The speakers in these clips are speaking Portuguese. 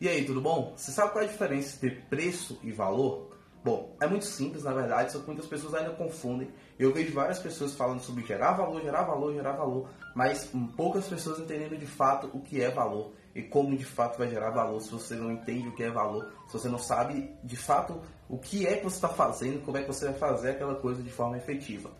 E aí, tudo bom? Você sabe qual é a diferença entre preço e valor? Bom, é muito simples na verdade, só que muitas pessoas ainda confundem. Eu vejo várias pessoas falando sobre gerar valor, gerar valor, gerar valor, mas poucas pessoas entendendo de fato o que é valor e como de fato vai gerar valor se você não entende o que é valor, se você não sabe de fato o que é que você está fazendo, como é que você vai fazer aquela coisa de forma efetiva.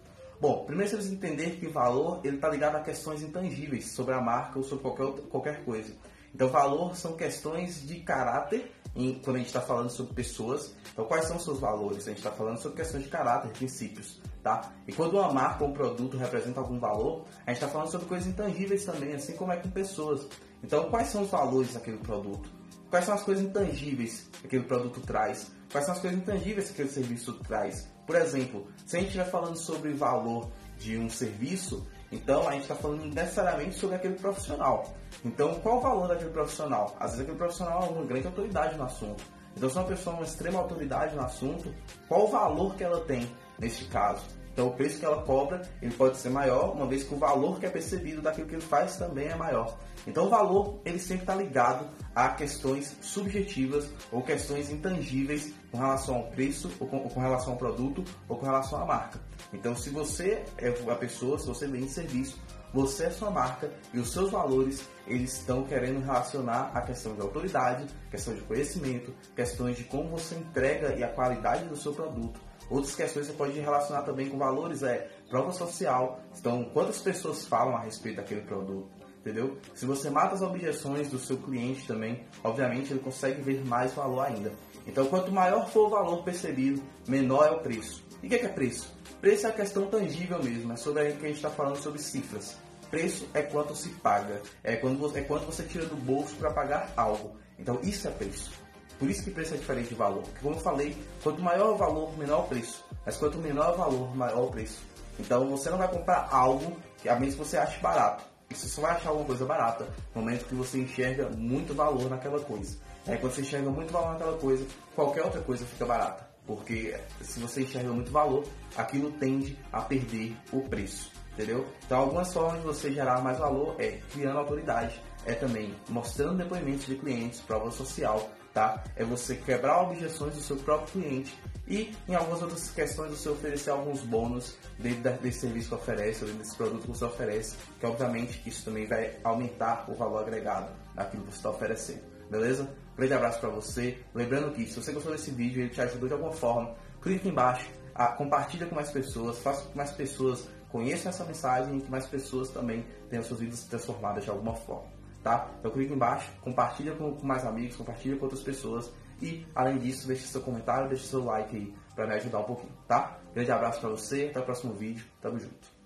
Bom, primeiro você precisa entender que valor ele está ligado a questões intangíveis sobre a marca ou sobre qualquer, qualquer coisa. Então, valor são questões de caráter, em, quando a gente está falando sobre pessoas. Então, quais são os seus valores? A gente está falando sobre questões de caráter, princípios. Tá? E quando uma marca ou um produto representa algum valor, a gente está falando sobre coisas intangíveis também, assim como é com pessoas. Então, quais são os valores daquele produto? Quais são as coisas intangíveis que aquele produto traz? Quais são as coisas intangíveis que aquele serviço traz? Por exemplo, se a gente estiver falando sobre valor de um serviço, então a gente está falando necessariamente sobre aquele profissional. Então, qual o valor daquele profissional? Às vezes aquele profissional é uma grande autoridade no assunto. Então, se uma pessoa é uma extrema autoridade no assunto, qual o valor que ela tem neste caso? Então, o preço que ela cobra ele pode ser maior, uma vez que o valor que é percebido daquilo que ele faz também é maior. Então, o valor ele sempre está ligado a questões subjetivas ou questões intangíveis com relação ao preço, ou com, ou com, relação ao produto, ou com relação à marca. Então, se você é a pessoa, se você vende serviço, você é sua marca e os seus valores eles estão querendo relacionar a questão de autoridade, questão de conhecimento, questões de como você entrega e a qualidade do seu produto. Outras questões você pode relacionar também com valores, é prova social, então quantas pessoas falam a respeito daquele produto entendeu? Se você mata as objeções do seu cliente também, obviamente ele consegue ver mais valor ainda. Então, quanto maior for o valor percebido, menor é o preço. E o que é, preço? Preço é a questão tangível mesmo, é sobre aí que a gente está falando sobre cifras. Preço é quanto se paga, é, quando você, é quanto você tira do bolso para pagar algo. Então, isso é preço. Por isso que preço é diferente de valor. Porque, como eu falei, quanto maior o valor, menor o preço. Mas quanto menor o valor, maior o preço. Então, você não vai comprar algo que a menos que você ache barato. Você só vai achar alguma coisa barata no momento que você enxerga muito valor naquela coisa. Aí quando você enxerga muito valor naquela coisa, qualquer outra coisa fica barata. Porque se você enxerga muito valor, aquilo tende a perder o preço. Entendeu? Então algumas formas de você gerar mais valor é criando autoridade, é também mostrando depoimentos de clientes, prova social, tá? É você quebrar objeções do seu próprio cliente e em algumas outras questões você oferecer alguns bônus dentro desse serviço que oferece, ou desse produto que você oferece, que obviamente isso também vai aumentar o valor agregado daquilo que você está oferecendo. Beleza? Grande abraço para você. Lembrando que se você gostou desse vídeo e ele te ajudou de alguma forma, clique embaixo, a, compartilha com mais pessoas, faça com que mais pessoas conheçam essa mensagem e que mais pessoas também tenham suas vidas transformadas de alguma forma tá? Então clica embaixo, compartilha com, com mais amigos, compartilha com outras pessoas e, além disso, deixe seu comentário, deixe seu like aí para me ajudar um pouquinho, tá? Grande abraço para você, até o próximo vídeo, tamo junto.